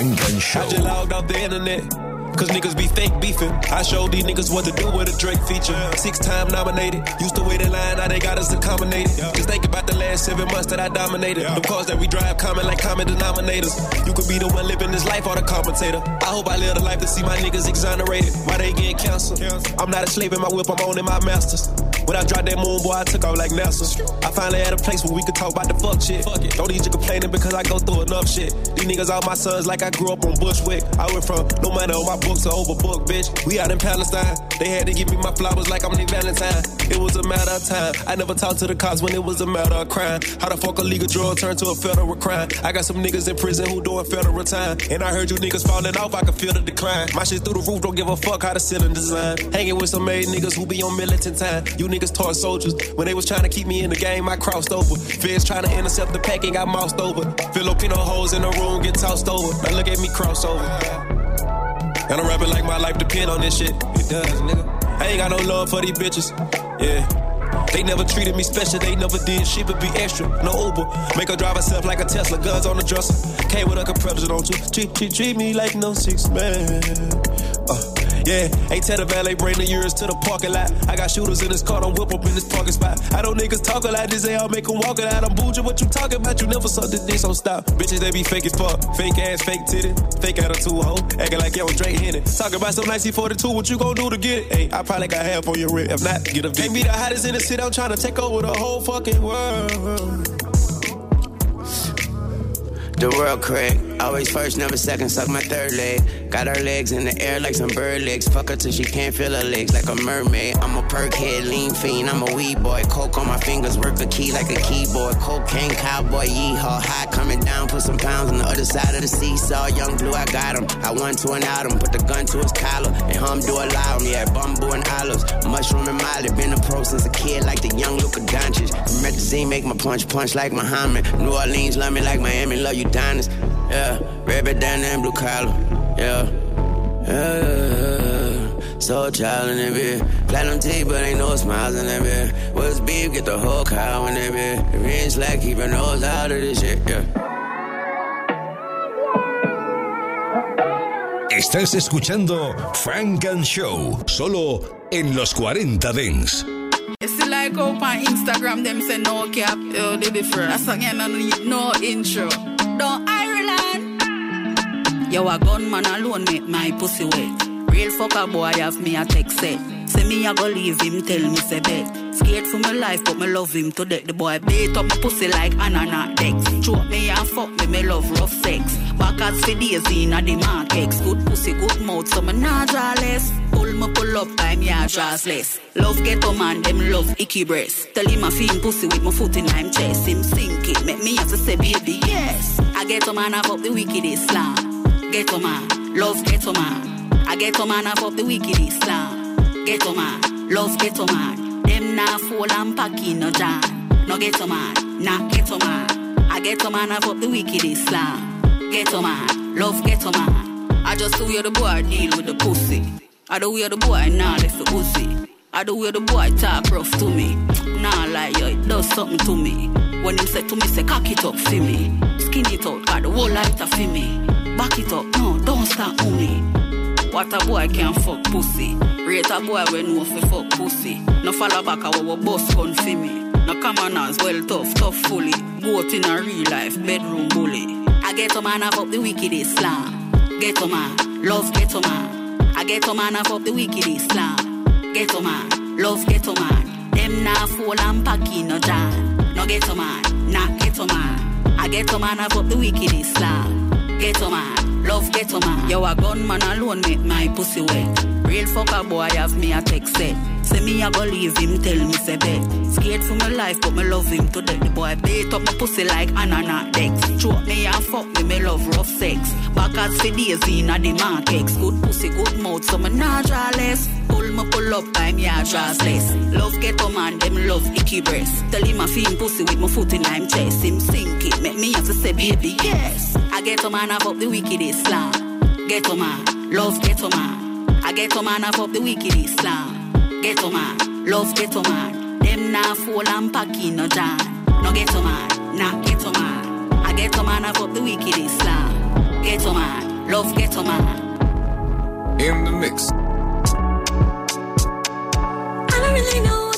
Funk and Show. I just logged off the internet. Cause niggas be fake beefing. I showed these niggas what to do with a Drake feature. Six time nominated. Used to wait in line, now they got us accommodated. Just think about the last seven months that I dominated. Them cars that we drive common like common denominators. You could be the one living this life or the commentator. I hope I live the life to see my niggas exonerated. Why they getting canceled? I'm not a slave in my whip, I'm owning my masters. When I dropped that moon, boy, I took off like NASA. I finally had a place where we could talk about the fuck shit. Don't need you complaining because I go through enough shit. These niggas all my sons like I grew up on Bushwick. I went from no money on my books to overbook, bitch. We out in Palestine. They had to give me my flowers like I'm their Valentine. It was a matter of time. I never talked to the cops when it was a matter of crime. How the fuck a legal drug turned to a federal crime? I got some niggas in prison who doing federal time. And I heard you niggas falling off, I can feel the decline. My shit through the roof, don't give a fuck how the ceiling design. Hanging with some made niggas who be on militant time. You niggas taught soldiers. When they was trying to keep me in the game, I crossed over. Feds trying to intercept the pack and got moused over. Filipino hoes in the room get tossed over. Now look at me cross over. And I'm rapping like my life depend on this shit. It does, nigga. I ain't got no love for these bitches. Yeah. They never treated me special, they never did shit but be extra. No Uber, make her drive herself like a Tesla, guns on the dresser. Came with a compressor, don't you? Treat, treat, treat me like no six man. Uh, yeah, ain't tell the valet bring the years to the parking lot. I got shooters in this car, don't whip up in this parking spot. I know niggas talk a lot, this I'll make them walk it out. I'm bougie, what you talking about? You never saw this dick, so stop. Bitches, they be fake as fuck. Fake ass, fake titty, fake attitude, hoe. Acting like you on Drake Henny. Talking about some 1942, what you gon' do to get it? Hey, I probably got half on your rib. If not, get a Can't be the hottest in the city, I'm trying to take over the whole fucking world. The world crack. Always first, never second, suck my third leg. Got her legs in the air like some bird legs. Fuck her till she can't feel her legs like a mermaid. I'm a perk head, lean fiend, I'm a weed boy. Coke on my fingers, work the key like a keyboard. Cocaine cowboy, yeehaw. High coming down, put some pounds on the other side of the seesaw. Young blue, I got him. I won to an atom, put the gun to his collar. And hum do allow me at bamboo and olives. Mushroom and Molly, been a pro since a kid like the young Luka Doncic. Promethazine make my punch punch like Muhammad. New Orleans love me like Miami, love you Donis. Yeah, red bandana and blue collar. Yeah, yeah. So child in that bit. Platinum teeth, but ain't no smiles in that bit. What's beef? Get the whole cow in that bit. Ain't slack, keep your nose out of this shit. Yeah. Estás escuchando Frank and Show, solo en los 40 Dents. Like on Instagram them say no cap, yo, they different. That's again no intro. Don't. Yo, a gunman alone make my pussy wet. Real fucker boy have me a text set. Say me I go leave him, tell me say bet. Scared for my life, but me love him to death. The boy bait up my pussy like ananas dex. Choke me and fuck me, me love rough sex. Backers for days in a the markex. Good pussy, good mouth, so me draw less. Pull me pull up, time yeah draws less. Love get a man, them love icky breast. Tell him I feel pussy with my foot in him chest. Him sink it, make me have to say baby yes. I get a man, I fuck the wicked Islam. Get a man, love get a man. I get a man, I fuck the wicked Islam. Get a man, love get a man. Them nah fall and pack no jam. No get a man, nah get a man. I get a man, I fuck the wicked Islam. Get a man, love get a man. I just do where the boy deal with the pussy. I do where the boy nah left the pussy. I do where the boy talk rough to me. Nah like yo, it does something to me. When him say to me, say cock it up for me. Skin it out, got the whole lighter for me. Back it up, no, don't stop me. What a boy can't fuck pussy. Rate a boy when no fi fuck pussy. No follow back a our boss gun fi me. No commoners well tough, tough fully. Goat in a real life, bedroom bully. I get a man fuck the wicked Islam. Get a man, love get a man. I get a man fuck the wicked Islam. Get a man, love get a man. Them nah fall and pack in no jam. No get a man, nah get a man. I get a man fuck the wicked Islam. Get a man, love get a man. Yo, a gunman alone make my pussy wet. Real fucker boy have me a text set. Say me a go leave him, tell me say bet. Scared for my life, but me love him to death. The boy bait up my pussy like ananas dex. Choke me and fuck me, me love rough sex. Backers for days in a the markex. Good pussy, good mouth, so me draw less. Me pull up, time yeah draws less. Love get a man, them love icky breast. Tell him I feel pussy with my foot in him chest. Him sink it, make me have to say baby yes. I get a man, I fuck the wicked Islam. Get a man, love get a man. I get a man, I fuck the wicked Islam. Get a man, love get a man. Them nah fall and pack in no jam. No get a man, nah get a man. I get a man, I fuck the wicked Islam. Get a man, love get a man. In the mix. Really know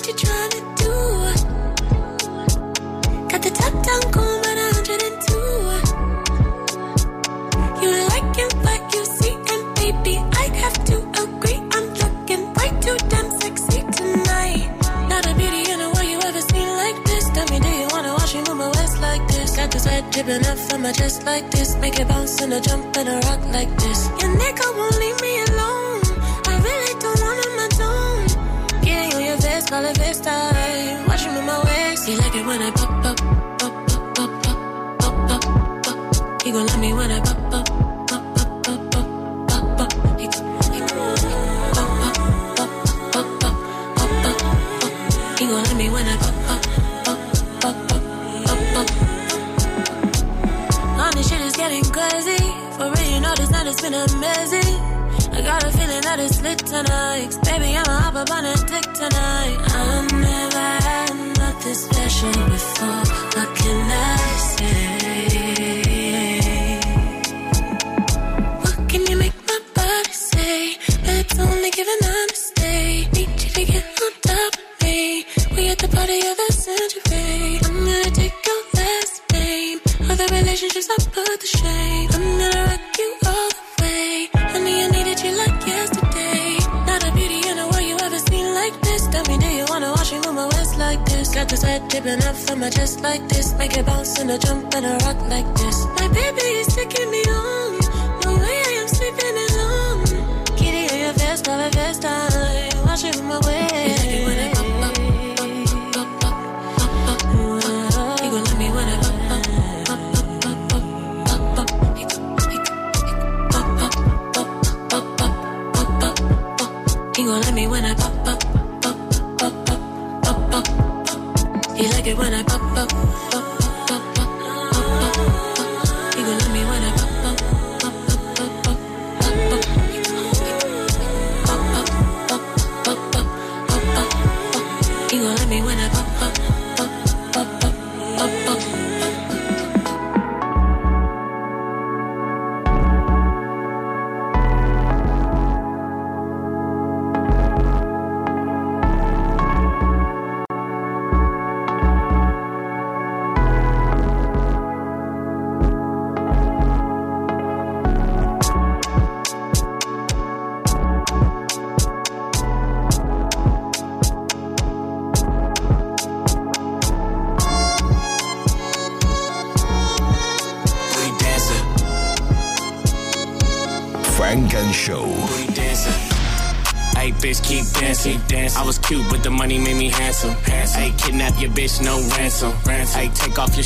love me when I pop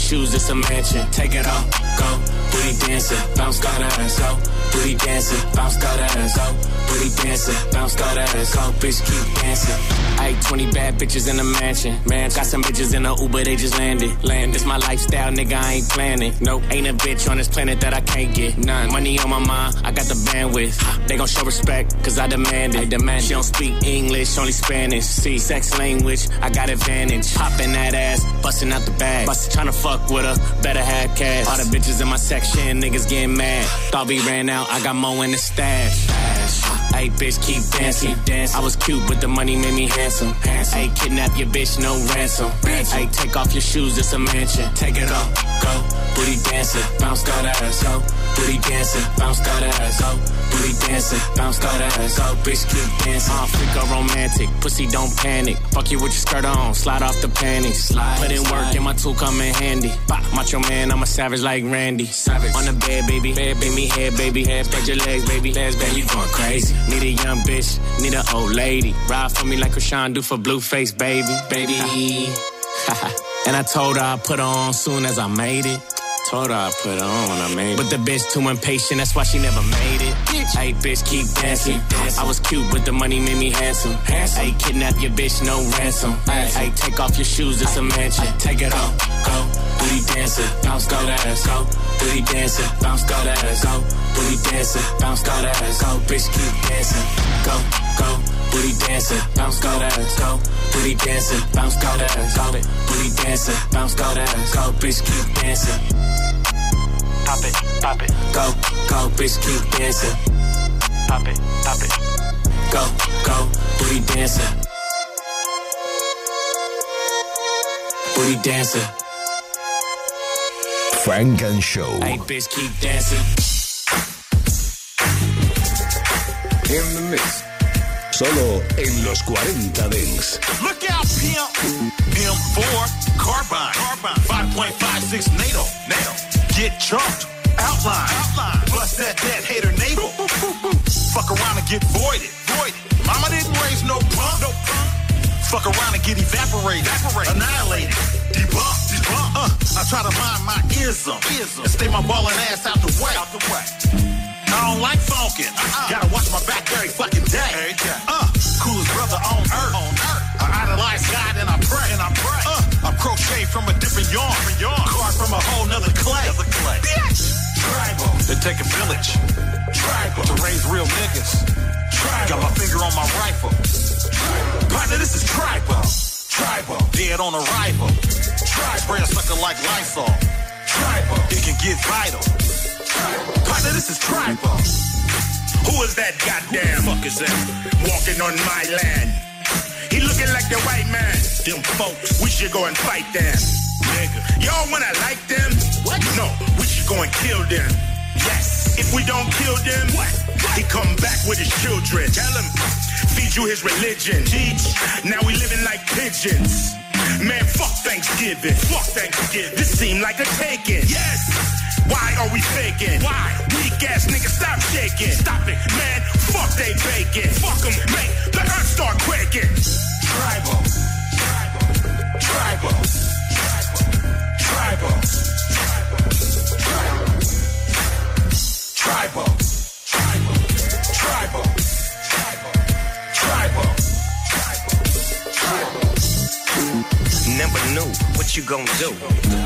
shoes, it's a mansion. Take it off, go. Booty dancing, bounce, got ass, go. Booty dancing, bounce, got ass, go. Booty dancing, bounce, got ass, go. Bitch, keep dancing. Hey, 20 bad bitches in a mansion. Man, got some bitches in a Uber, they just landed. Land, this my lifestyle, nigga, I ain't planning. Nope, ain't a bitch on this planet that I can't get. None. Money on my mind, I got the bandwidth. They gon' show respect, cause I demand it. I demand she don't speak English, only Spanish. See, sex language, I got advantage. Popping that ass, busting out the bag. Bust, tryna fuck with her, better have cash. All the bitches in my section, niggas getting mad. Thought we ran out, I got more in the stash. Hey, bitch, keep dancing. I was cute, but the money made me handsome. Hey, kidnap your bitch, no ransom. Hey, take off your shoes, it's a mansion. Take it off, go. Booty dancing, bounce that ass, go. Booty dancing, bounce that ass, go. Booty dancing, bounce that ass, go. Bitch, keep dancing. Uh, freak or romantic, pussy don't panic. Fuck you with your skirt on, slide off the panties. Slide, Put in work and my tool come in handy. Bah, macho man, I'm a savage like Randy. Savage. On the bed, baby. Bed, baby, head, baby. Head, spread your legs, baby. Legs, baby, you going crazy. Need a young bitch, need an old lady. Ride for me like Rashawn do for Blueface, baby, baby. and I told her I'd put her on soon as I made it. Told her I put on I made it. But the bitch too impatient, that's why she never made it. Hey, bitch, keep dancing. I was cute, but the money made me handsome. Hey, kidnap your bitch, no ransom. Hey, take off your shoes, it's a mansion. Take it off, go. Booty dancing, bounce, go that ass, go. Booty dancer, bounce, go that ass, go. Booty dancer, bounce, go that ass, go. Bitch, keep dancing, go, go. Booty dancing, bounce, go that ass, go. Booty dancer, bounce, go that ass, go. Booty dancer, bounce, go that ass, go. Bitch, keep dancing. Pop it, pop it. Go, go, bitch, keep dancing. Pop it, pop it. Go, go, booty dancing. Booty dancing. Frank and Show. Hey, bitch, keep dancing. En the mix. Solo en los 40 Dents. Look out, pimp. M4, carbine, carbine, 5.56 NATO, NATO. Get chunked, outline, outline. Plus that dead hater navel. Fuck around and get voided, voided. Mama didn't raise no punk, no punk. Fuck around and get evaporated, evaporated. annihilated, debunked, debunked. Uh, I try to mind my ism, ism. and stay my ballin' ass out the way, out the way. I don't like funkin'. Uh-uh. Gotta watch my back every fucking day. Uh, coolest brother on earth. On earth. I idolize God and I pray. And I pray. Crocheted from a different yarn. Carved from a whole nother clay. Clay. Bitch. Tribal. They take a village. Tribal. To raise real niggas. Tribal. Got my finger on my rifle. Tribal. Partner, this is tribal. Tribal. Dead on arrival. Tribal. Spray a sucker like Lysol. Tribal. It can get vital. Partner, this is tribal. Who is that goddamn? Fuck is that? Walking on my land. He looking like the white man. Them folks. We should go and fight them. Nigga. Y'all wanna like them? What? No, we should go and kill them. Yes. If we don't kill them, what? He come back with his children. Tell him. Feed you his religion. Teach. Now we living like pigeons. Man, fuck Thanksgiving. Fuck Thanksgiving. This seem like a taking. Yes. Why are we faking? Why? Weak ass niggas, stop shaking. Stop it. Man, fuck they bacon. Fuck them. Make the earth start quaking. Tribal. Tribal. Tribal. Tribal. Tribal. Tribal. Tribal. Tribal. Never knew what you gon' do.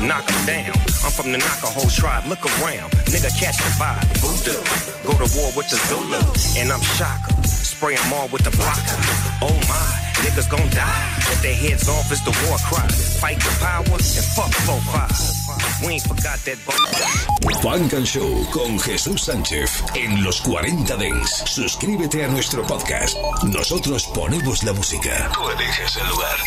Knock Knock 'em down. I'm from the knock a whole tribe. Look around. Nigga, catch the vibe. Voodoo. Go to war with the Zulu. And I'm Shaka. Spray 'em all with the blocker. Oh my. Niggas gon' die. Get their heads off is the war cry. Fight the power and fuck 4-5. We ain't forgot that Funk and Show con Jesús Sánchez en los 40 Dance. Suscríbete a nuestro podcast. Nosotros ponemos la música. Tú eliges el lugar.